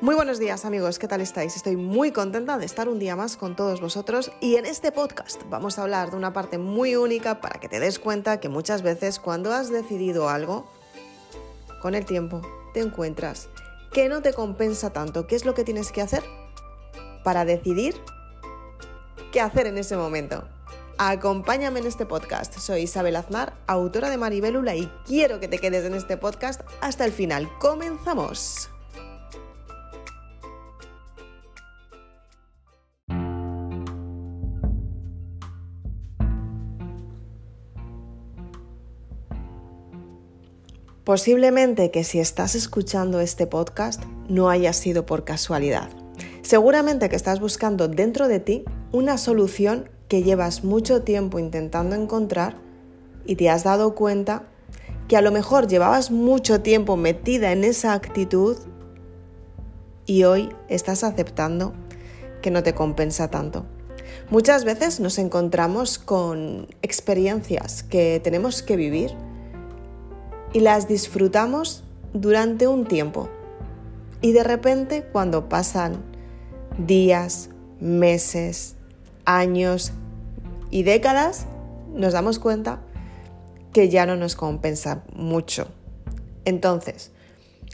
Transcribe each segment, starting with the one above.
Muy buenos días amigos, ¿qué tal estáis? Estoy muy contenta de estar un día más con todos vosotros y en este podcast vamos a hablar de una parte muy única para que te des cuenta que muchas veces cuando has decidido algo, con el tiempo te encuentras que no te compensa tanto. ¿Qué es lo que tienes que hacer para decidir qué hacer en ese momento? Acompáñame en este podcast. Soy Isabel Aznar, autora de Maribélula y quiero que te quedes en este podcast hasta el final. ¡Comenzamos! Posiblemente que si estás escuchando este podcast no haya sido por casualidad. Seguramente que estás buscando dentro de ti una solución que llevas mucho tiempo intentando encontrar y te has dado cuenta que a lo mejor llevabas mucho tiempo metida en esa actitud y hoy estás aceptando que no te compensa tanto. Muchas veces nos encontramos con experiencias que tenemos que vivir y las disfrutamos durante un tiempo. Y de repente cuando pasan días, meses, años y décadas, nos damos cuenta que ya no nos compensa mucho. Entonces,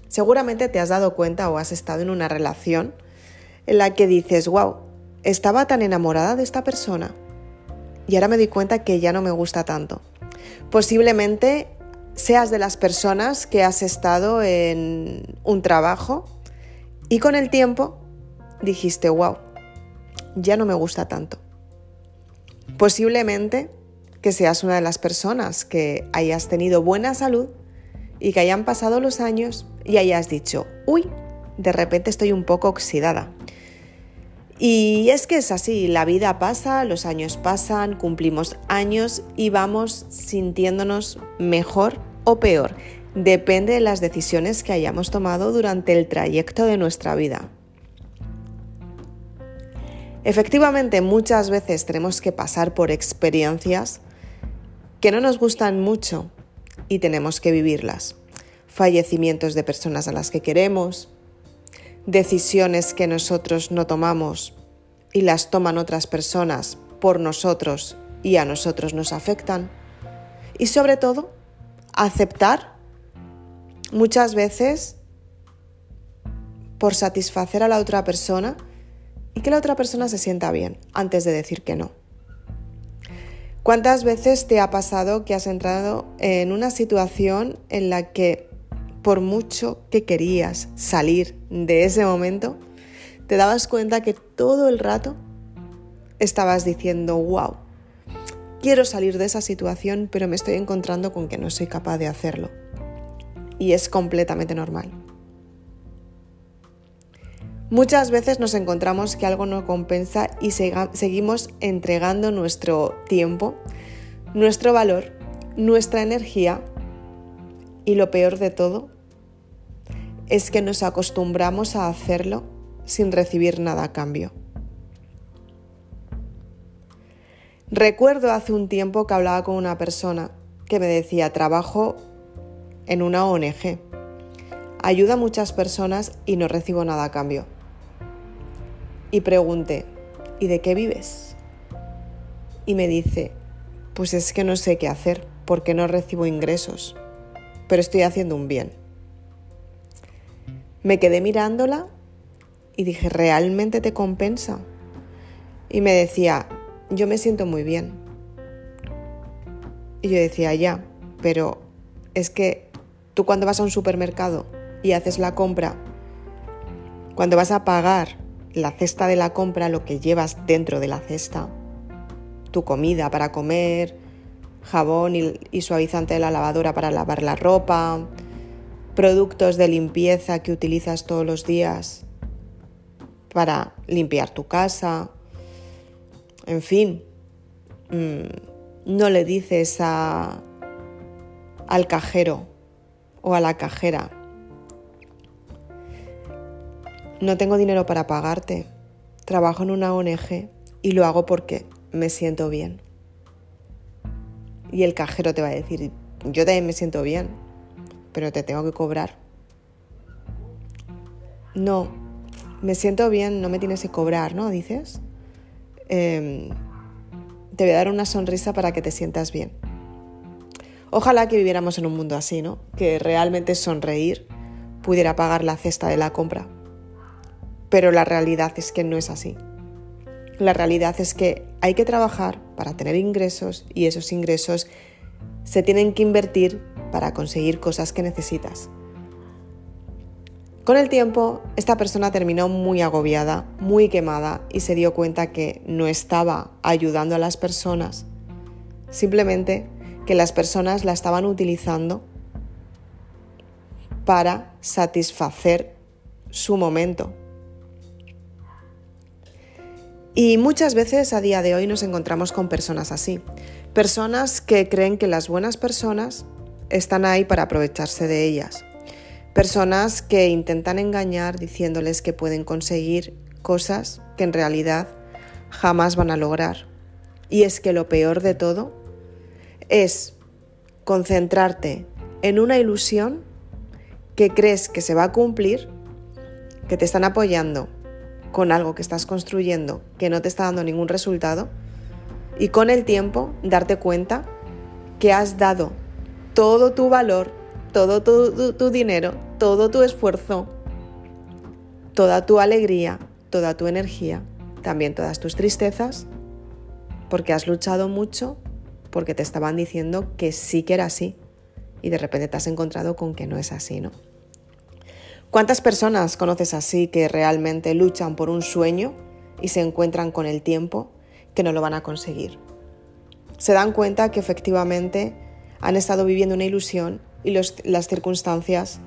seguramente te has dado cuenta o has estado en una relación en la que dices, wow, estaba tan enamorada de esta persona y ahora me di cuenta que ya no me gusta tanto. Posiblemente seas de las personas que has estado en un trabajo y con el tiempo dijiste, wow, ya no me gusta tanto. Posiblemente que seas una de las personas que hayas tenido buena salud y que hayan pasado los años y hayas dicho, uy, de repente estoy un poco oxidada. Y es que es así, la vida pasa, los años pasan, cumplimos años y vamos sintiéndonos mejor o peor. Depende de las decisiones que hayamos tomado durante el trayecto de nuestra vida. Efectivamente, muchas veces tenemos que pasar por experiencias que no nos gustan mucho y tenemos que vivirlas. Fallecimientos de personas a las que queremos, decisiones que nosotros no tomamos y las toman otras personas por nosotros y a nosotros nos afectan. Y sobre todo, aceptar muchas veces por satisfacer a la otra persona y que la otra persona se sienta bien antes de decir que no. ¿Cuántas veces te ha pasado que has entrado en una situación en la que por mucho que querías salir de ese momento, te dabas cuenta que todo el rato estabas diciendo, wow, quiero salir de esa situación, pero me estoy encontrando con que no soy capaz de hacerlo. Y es completamente normal. Muchas veces nos encontramos que algo no compensa y seguimos entregando nuestro tiempo, nuestro valor, nuestra energía y lo peor de todo es que nos acostumbramos a hacerlo sin recibir nada a cambio. Recuerdo hace un tiempo que hablaba con una persona que me decía, trabajo en una ONG, ayuda a muchas personas y no recibo nada a cambio. Y pregunté, ¿y de qué vives? Y me dice, pues es que no sé qué hacer porque no recibo ingresos, pero estoy haciendo un bien. Me quedé mirándola y dije, ¿realmente te compensa? Y me decía, yo me siento muy bien. Y yo decía, ya, pero es que tú cuando vas a un supermercado y haces la compra, cuando vas a pagar la cesta de la compra, lo que llevas dentro de la cesta, tu comida para comer, jabón y, y suavizante de la lavadora para lavar la ropa, productos de limpieza que utilizas todos los días para limpiar tu casa, en fin, mm, no le dices a, al cajero o a la cajera, no tengo dinero para pagarte, trabajo en una ONG y lo hago porque me siento bien. Y el cajero te va a decir, yo también me siento bien, pero te tengo que cobrar. No, me siento bien, no me tienes que cobrar, ¿no? Dices. Em, te voy a dar una sonrisa para que te sientas bien. Ojalá que viviéramos en un mundo así, ¿no? Que realmente sonreír pudiera pagar la cesta de la compra. Pero la realidad es que no es así. La realidad es que hay que trabajar para tener ingresos y esos ingresos se tienen que invertir para conseguir cosas que necesitas. Con el tiempo, esta persona terminó muy agobiada, muy quemada y se dio cuenta que no estaba ayudando a las personas, simplemente que las personas la estaban utilizando para satisfacer su momento, y muchas veces a día de hoy nos encontramos con personas así. Personas que creen que las buenas personas están ahí para aprovecharse de ellas. Personas que intentan engañar diciéndoles que pueden conseguir cosas que en realidad jamás van a lograr. Y es que lo peor de todo es concentrarte en una ilusión que crees que se va a cumplir, que te están apoyando, con algo que estás construyendo que no te está dando ningún resultado y con el tiempo darte cuenta que has dado todo tu valor, todo tu, dinero, todo tu esfuerzo, toda tu alegría, toda tu energía, también todas tus tristezas, porque has luchado mucho, porque te estaban diciendo que sí que era así y de repente te has encontrado con que no es así, ¿no? ¿Cuántas personas conoces así que realmente luchan por un sueño y se encuentran con el tiempo que no lo van a conseguir? Se dan cuenta que efectivamente han estado viviendo una ilusión y las circunstancias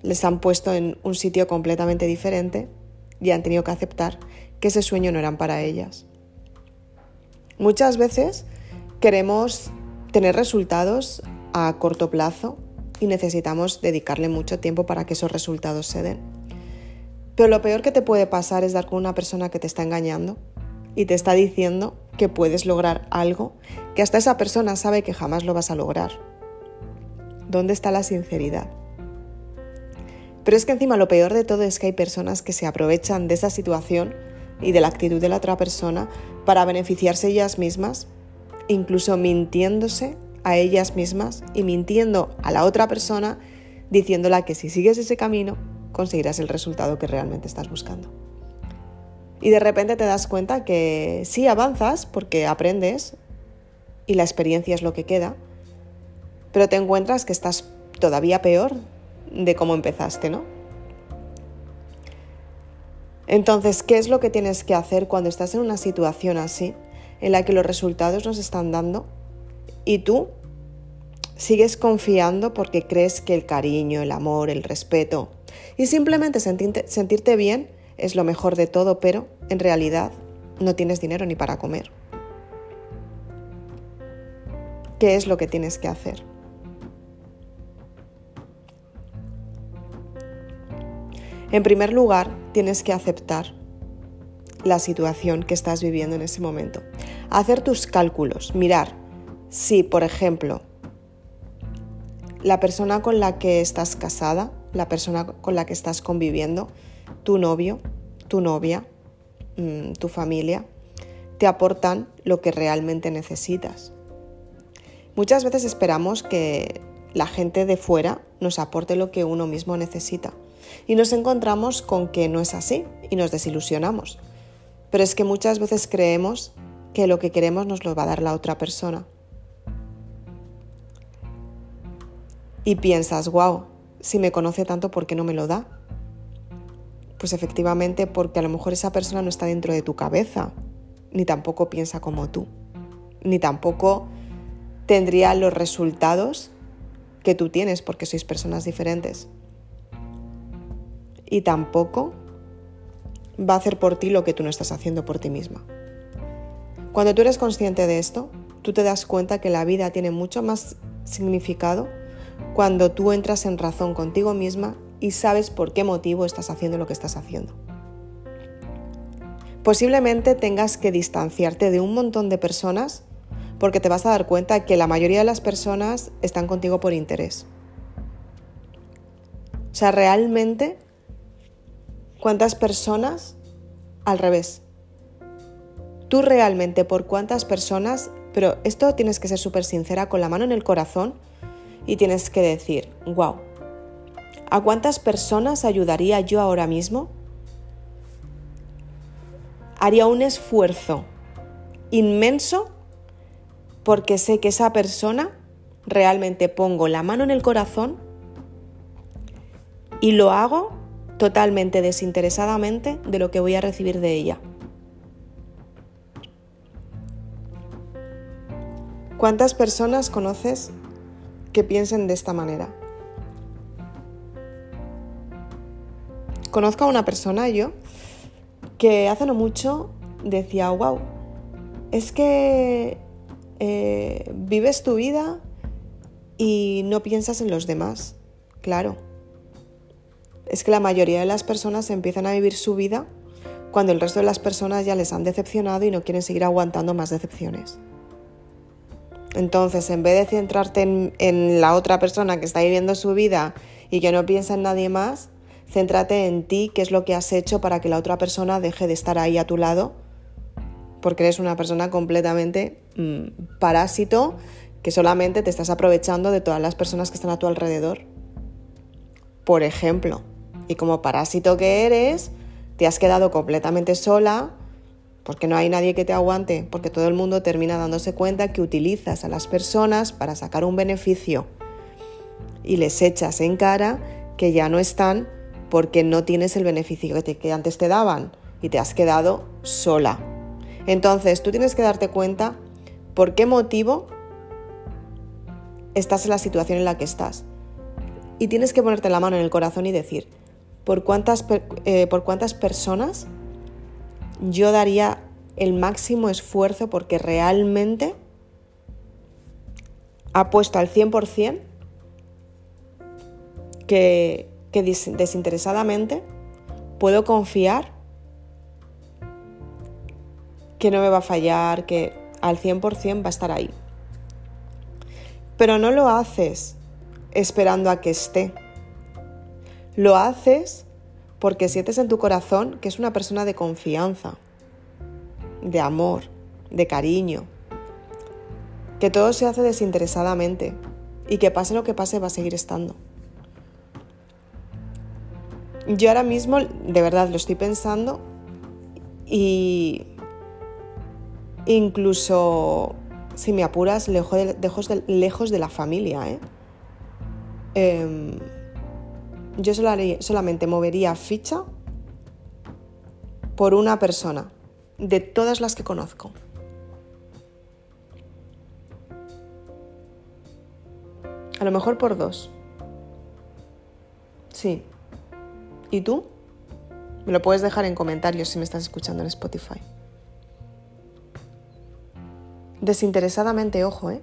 les han puesto en un sitio completamente diferente y han tenido que aceptar que ese sueño no eran para ellas. Muchas veces queremos tener resultados a corto plazo y necesitamos dedicarle mucho tiempo para que esos resultados se den. Pero lo peor que te puede pasar es dar con una persona que te está engañando y te está diciendo que puedes lograr algo que hasta esa persona sabe que jamás lo vas a lograr. ¿Dónde está la sinceridad? Pero es que encima lo peor de todo es que hay personas que se aprovechan de esa situación y de la actitud de la otra persona para beneficiarse ellas mismas, incluso mintiéndose a ellas mismas y mintiendo a la otra persona diciéndola que si sigues ese camino conseguirás el resultado que realmente estás buscando. Y de repente te das cuenta que sí avanzas porque aprendes y la experiencia es lo que queda, pero te encuentras que estás todavía peor de cómo empezaste, ¿no? Entonces, ¿qué es lo que tienes que hacer cuando estás en una situación así, en la que los resultados nos están dando y tú sigues confiando porque crees que el cariño, el amor, el respeto y simplemente sentirte, bien es lo mejor de todo, pero en realidad no tienes dinero ni para comer. ¿Qué es lo que tienes que hacer? En primer lugar, tienes que aceptar la situación que estás viviendo en ese momento. Hacer tus cálculos, mirar si, por ejemplo, la persona con la que estás casada, la persona con la que estás conviviendo, tu novio, tu novia, mm, tu familia, te aportan lo que realmente necesitas. Muchas veces esperamos que la gente de fuera nos aporte lo que uno mismo necesita y nos encontramos con que no es así y nos desilusionamos. Pero es que muchas veces creemos que lo que queremos nos lo va a dar la otra persona y piensas, wow, si me conoce tanto, ¿por qué no me lo da? Pues efectivamente porque a lo mejor esa persona no está dentro de tu cabeza, ni tampoco piensa como tú, ni tampoco tendría los resultados que tú tienes porque sois personas diferentes. Y tampoco va a hacer por ti lo que tú no estás haciendo por ti misma. Cuando tú eres consciente de esto, tú te das cuenta que la vida tiene mucho más significado cuando tú entras en razón contigo misma y sabes por qué motivo estás haciendo lo que estás haciendo. Posiblemente tengas que distanciarte de un montón de personas porque te vas a dar cuenta que la mayoría de las personas están contigo por interés. O sea, realmente ¿Cuántas personas al revés? Tú realmente por cuántas personas, pero esto tienes que ser súper sincera con la mano en el corazón y tienes que decir, wow, ¿a cuántas personas ayudaría yo ahora mismo? Haría un esfuerzo inmenso porque sé que esa persona realmente pongo la mano en el corazón y lo hago totalmente desinteresadamente de lo que voy a recibir de ella. ¿Cuántas personas conoces que piensen de esta manera? Conozco a una persona yo que hace no mucho decía, wow, es que eh, vives tu vida y no piensas en los demás. Claro. Es que la mayoría de las personas empiezan a vivir su vida cuando el resto de las personas ya les han decepcionado y no quieren seguir aguantando más decepciones. Entonces, en vez de centrarte en, la otra persona que está viviendo su vida y que no piensa en nadie más, céntrate en ti, qué es lo que has hecho para que la otra persona deje de estar ahí a tu lado, porque eres una persona completamente mm, parásito que solamente te estás aprovechando de todas las personas que están a tu alrededor. Por ejemplo, y como parásito que eres, te has quedado completamente sola porque no hay nadie que te aguante, porque todo el mundo termina dándose cuenta que utilizas a las personas para sacar un beneficio y les echas en cara que ya no están porque no tienes el beneficio que, antes te daban y te has quedado sola. Entonces tú tienes que darte cuenta por qué motivo estás en la situación en la que estás. Y tienes que ponerte la mano en el corazón y decir, ¿por cuántas, eh, ¿por cuántas personas yo daría el máximo esfuerzo porque realmente ha puesto al 100% que, desinteresadamente puedo confiar que no me va a fallar, que al 100% va a estar ahí. Pero no lo haces esperando a que esté. Lo haces porque sientes en tu corazón que es una persona de confianza, de amor, de cariño, que todo se hace desinteresadamente y que pase lo que pase va a seguir estando. Yo ahora mismo, de verdad, lo estoy pensando y incluso, si me apuras, lejos de, lejos de, la familia. ¿eh? Em, yo solamente movería ficha por una persona de todas las que conozco. A lo mejor por dos. Sí. ¿Y tú? Me lo puedes dejar en comentarios si me estás escuchando en Spotify. Desinteresadamente, ojo, ¿eh?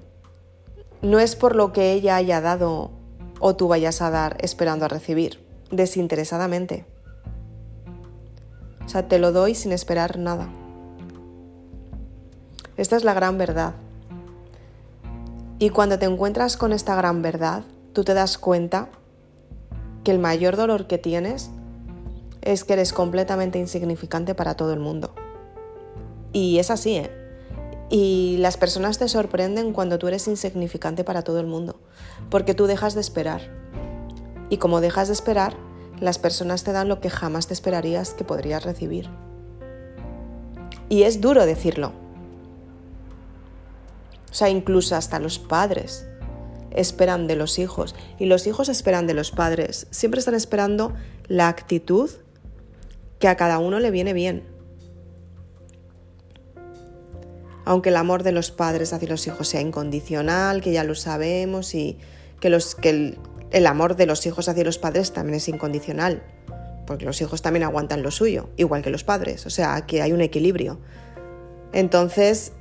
No es por lo que ella haya dado o tú vayas a dar esperando a recibir, desinteresadamente. O sea, te lo doy sin esperar nada. Esta es la gran verdad. Y cuando te encuentras con esta gran verdad, tú te das cuenta que el mayor dolor que tienes es que eres completamente insignificante para todo el mundo. Y es así, ¿eh? Y las personas te sorprenden cuando tú eres insignificante para todo el mundo, porque tú dejas de esperar. Y como dejas de esperar, las personas te dan lo que jamás te esperarías que podrías recibir. Y es duro decirlo. O sea, incluso hasta los padres esperan de los hijos y los hijos esperan de los padres. Siempre están esperando la actitud que a cada uno le viene bien aunque el amor de los padres hacia los hijos sea incondicional, que ya lo sabemos, y que, los, que el, amor de los hijos hacia los padres también es incondicional, porque los hijos también aguantan lo suyo, igual que los padres, o sea, que hay un equilibrio. Entonces,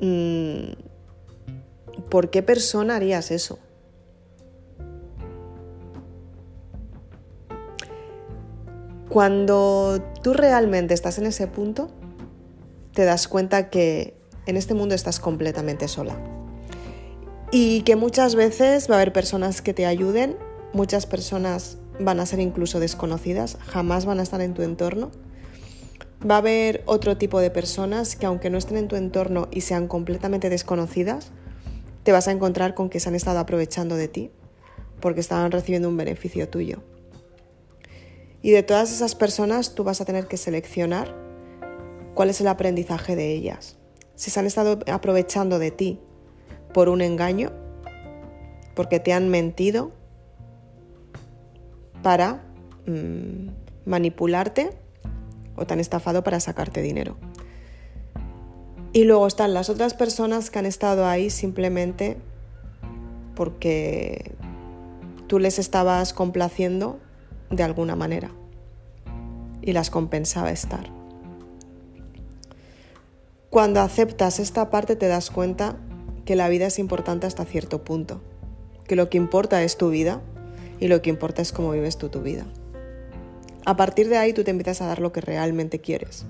mm, ¿por qué persona harías eso? Cuando tú realmente estás en ese punto, te das cuenta que en este mundo estás completamente sola. Y que muchas veces va a haber personas que te ayuden, muchas personas van a ser incluso desconocidas, jamás van a estar en tu entorno. Va a haber otro tipo de personas que aunque no estén en tu entorno y sean completamente desconocidas, te vas a encontrar con que se han estado aprovechando de ti porque estaban recibiendo un beneficio tuyo. Y de todas esas personas tú vas a tener que seleccionar cuál es el aprendizaje de ellas. Si se han estado aprovechando de ti por un engaño, porque te han mentido para mm, manipularte o te han estafado para sacarte dinero. Y luego están las otras personas que han estado ahí simplemente porque tú les estabas complaciendo de alguna manera y las compensaba estar. Cuando aceptas esta parte te das cuenta que la vida es importante hasta cierto punto, que lo que importa es tu vida y lo que importa es cómo vives tú tu vida. A partir de ahí tú te empiezas a dar lo que realmente quieres,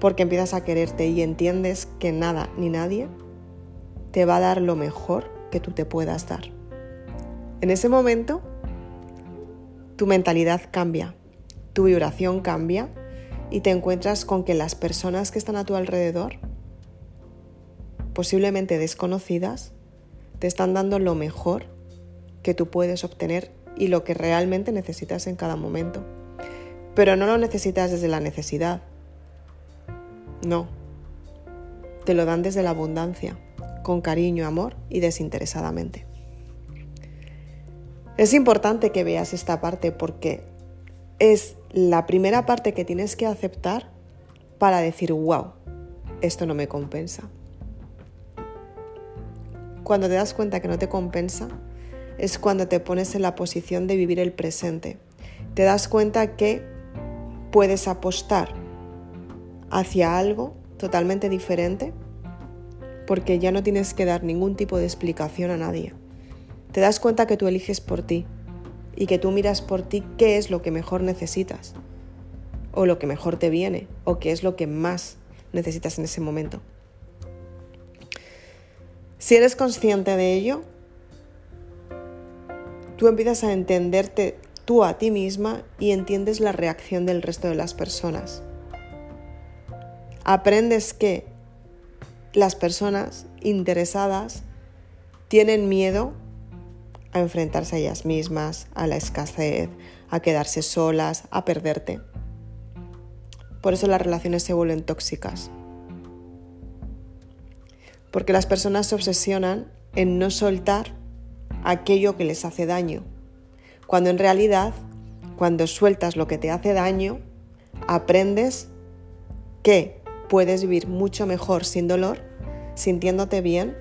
porque empiezas a quererte y entiendes que nada ni nadie te va a dar lo mejor que tú te puedas dar. En ese momento tu mentalidad cambia, tu vibración cambia y te encuentras con que las personas que están a tu alrededor, posiblemente desconocidas, te están dando lo mejor que tú puedes obtener y lo que realmente necesitas en cada momento. Pero no lo necesitas desde la necesidad. No. Te lo dan desde la abundancia, con cariño, amor y desinteresadamente. Es importante que veas esta parte porque es la primera parte que tienes que aceptar para decir, wow, esto no me compensa. Cuando te das cuenta que no te compensa, es cuando te pones en la posición de vivir el presente. Te das cuenta que puedes apostar hacia algo totalmente diferente porque ya no tienes que dar ningún tipo de explicación a nadie te das cuenta que tú eliges por ti y que tú miras por ti qué es lo que mejor necesitas o lo que mejor te viene o qué es lo que más necesitas en ese momento. Si eres consciente de ello, tú empiezas a entenderte tú a ti misma y entiendes la reacción del resto de las personas. Aprendes que las personas interesadas tienen miedo a enfrentarse a ellas mismas, a la escasez, a quedarse solas, a perderte. Por eso las relaciones se vuelven tóxicas. Porque las personas se obsesionan en no soltar aquello que les hace daño, cuando en realidad, cuando sueltas lo que te hace daño, aprendes que puedes vivir mucho mejor sin dolor, sintiéndote bien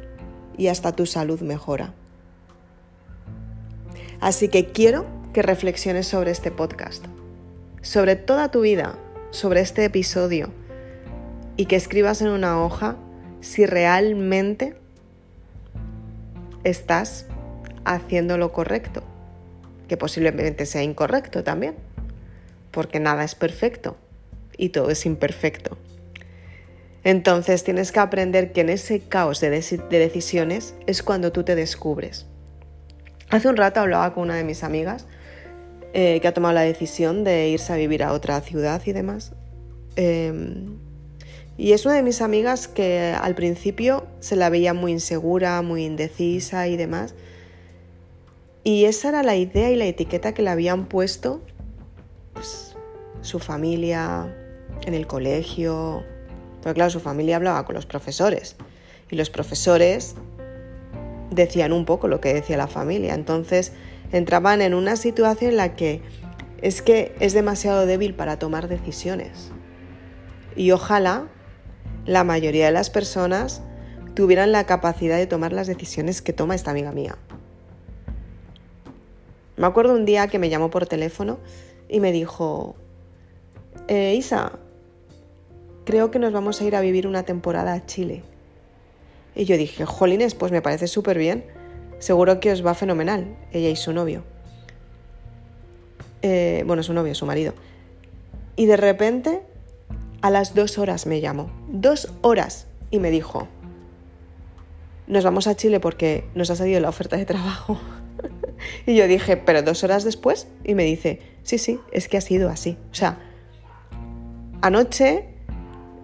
y hasta tu salud mejora. Así que quiero que reflexiones sobre este podcast, sobre toda tu vida, sobre este episodio y que escribas en una hoja si realmente estás haciendo lo correcto, que posiblemente sea incorrecto también, porque nada es perfecto y todo es imperfecto. Entonces tienes que aprender que en ese caos de, decisiones es cuando tú te descubres. Hace un rato hablaba con una de mis amigas eh, que ha tomado la decisión de irse a vivir a otra ciudad y demás. Em, y es una de mis amigas que al principio se la veía muy insegura, muy indecisa y demás. Y esa era la idea y la etiqueta que le habían puesto pues, su familia en el colegio. Porque claro, su familia hablaba con los profesores. Y los profesores decían un poco lo que decía la familia. Entonces entraban en una situación en la que es que es demasiado débil para tomar decisiones. Y ojalá la mayoría de las personas tuvieran la capacidad de tomar las decisiones que toma esta amiga mía. Me acuerdo un día que me llamó por teléfono y me dijo, eh, Isa, creo que nos vamos a ir a vivir una temporada a Chile. Y yo dije, jolines, pues me parece súper bien. Seguro que os va fenomenal, ella y su novio. Eh, bueno, su novio, su marido. Y de repente, a las dos horas me llamó. Dos horas. Y me dijo, nos vamos a Chile porque nos ha salido la oferta de trabajo. y yo dije, pero dos horas después. Y me dice, sí, sí, es que ha sido así. O sea, anoche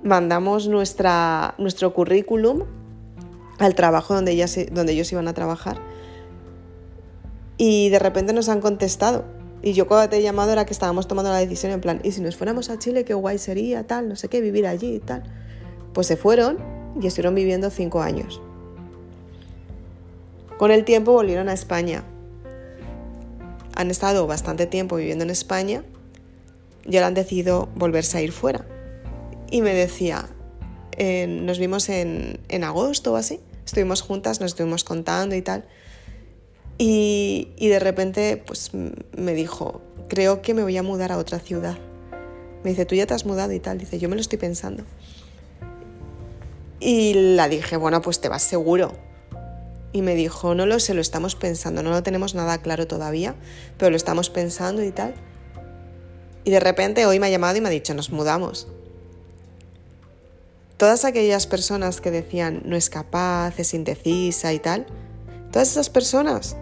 mandamos nuestra, nuestro currículum al trabajo donde, ellas, donde ellos iban a trabajar. Y de repente nos han contestado. Y yo cuando te he llamado era que estábamos tomando la decisión en plan, ¿y si nos fuéramos a Chile qué guay sería, tal, no sé qué, vivir allí y tal? Pues se fueron y estuvieron viviendo cinco años. Con el tiempo volvieron a España. Han estado bastante tiempo viviendo en España y ahora han decidido volverse a ir fuera. Y me decía, nos vimos en, en agosto o así, estuvimos juntas, nos estuvimos contando y tal. Y, y, de repente pues me dijo, creo que me voy a mudar a otra ciudad. Me dice, tú ya te has mudado y tal. Dice, yo me lo estoy pensando. Y la dije, bueno, pues te vas seguro. Y me dijo, no lo sé, lo estamos pensando, no lo tenemos nada claro todavía, pero lo estamos pensando y tal. Y de repente hoy me ha llamado y me ha dicho, nos mudamos. Todas aquellas personas que decían, no es capaz, es indecisa y tal, todas esas personas,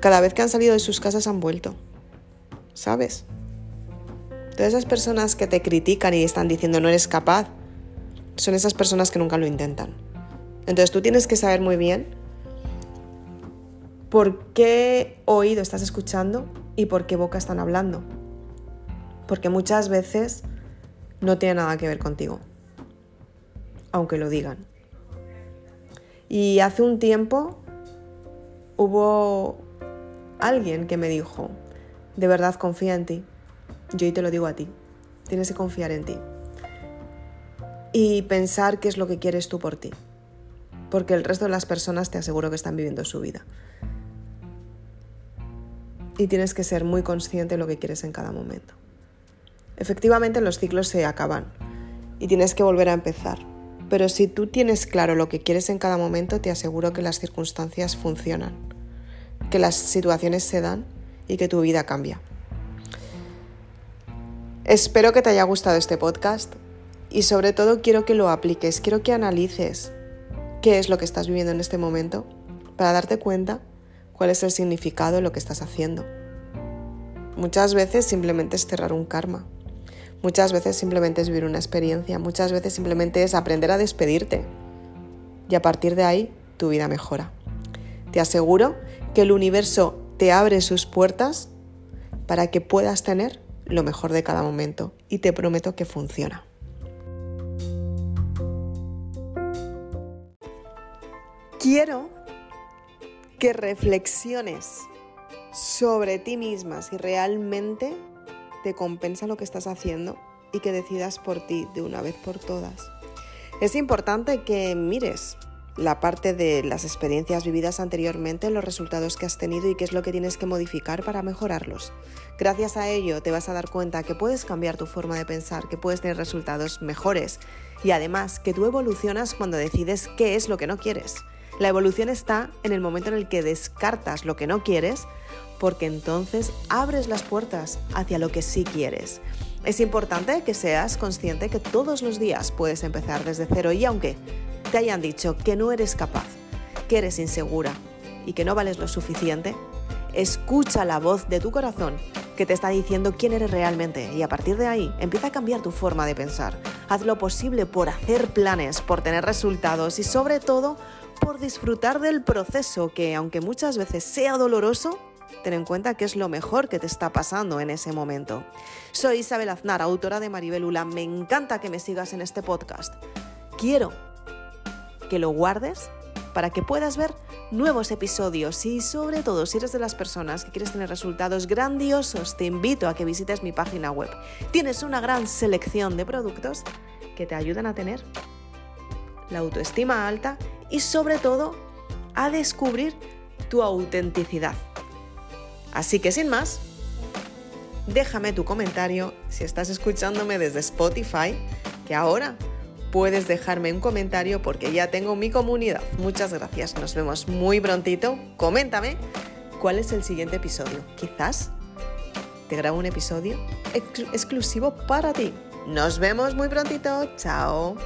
cada vez que han salido de sus casas han vuelto. ¿Sabes? Todas esas personas que te critican y están diciendo no eres capaz, son esas personas que nunca lo intentan. Entonces tú tienes que saber muy bien por qué oído estás escuchando y por qué boca están hablando. Porque muchas veces no tiene nada que ver contigo, aunque lo digan. Y hace un tiempo hubo alguien que me dijo, de verdad confía en ti. Yo te lo digo a ti, tienes que confiar en ti y pensar qué es lo que quieres tú por ti. Porque el resto de las personas te aseguro que están viviendo su vida. Y tienes que ser muy consciente de lo que quieres en cada momento. Efectivamente los ciclos se acaban y tienes que volver a empezar. Pero si tú tienes claro lo que quieres en cada momento, te aseguro que las circunstancias funcionan, que las situaciones se dan y que tu vida cambia. Espero que te haya gustado este podcast. Y sobre todo quiero que lo apliques, quiero que analices qué es lo que estás viviendo en este momento para darte cuenta cuál es el significado de lo que estás haciendo. Muchas veces simplemente es cerrar un karma. Muchas veces simplemente es vivir una experiencia. Muchas veces simplemente es aprender a despedirte. Y a partir de ahí tu vida mejora. Te aseguro que el universo te abre sus puertas para que puedas tener lo mejor de cada momento. Y te prometo que funciona. Quiero que reflexiones sobre ti misma si realmente compensa lo que estás haciendo y que decidas por ti de una vez por todas. Es importante que mires la parte de las experiencias vividas anteriormente, los resultados que has tenido y qué es lo que tienes que modificar para mejorarlos. Gracias a ello te vas a dar cuenta que puedes cambiar tu forma de pensar, que puedes tener resultados mejores y además que tú evolucionas cuando decides qué es lo que no quieres. La evolución está en el momento en el que descartas lo que no quieres, porque entonces abres las puertas hacia lo que sí quieres. Es importante que seas consciente que todos los días puedes empezar desde cero y aunque te hayan dicho que no eres capaz, que eres insegura y que no vales lo suficiente, escucha la voz de tu corazón que te está diciendo quién eres realmente y a partir de ahí empieza a cambiar tu forma de pensar. Haz lo posible por hacer planes, por tener resultados y sobre todo por disfrutar del proceso que, aunque muchas veces sea doloroso, ten en cuenta que es lo mejor que te está pasando en ese momento. Soy Isabel Aznar, autora de Maribelula. Me encanta que me sigas en este podcast. Quiero que lo guardes para que puedas ver nuevos episodios y sobre todo si eres de las personas que quieres tener resultados grandiosos, te invito a que visites mi página web. Tienes una gran selección de productos que te ayudan a tener la autoestima alta y sobre todo a descubrir tu autenticidad. Así que sin más, déjame tu comentario si estás escuchándome desde Spotify, que ahora puedes dejarme un comentario porque ya tengo mi comunidad. Muchas gracias, nos vemos muy prontito. Coméntame cuál es el siguiente episodio. Quizás te grabo un episodio exclusivo para ti. Nos vemos muy prontito. Chao.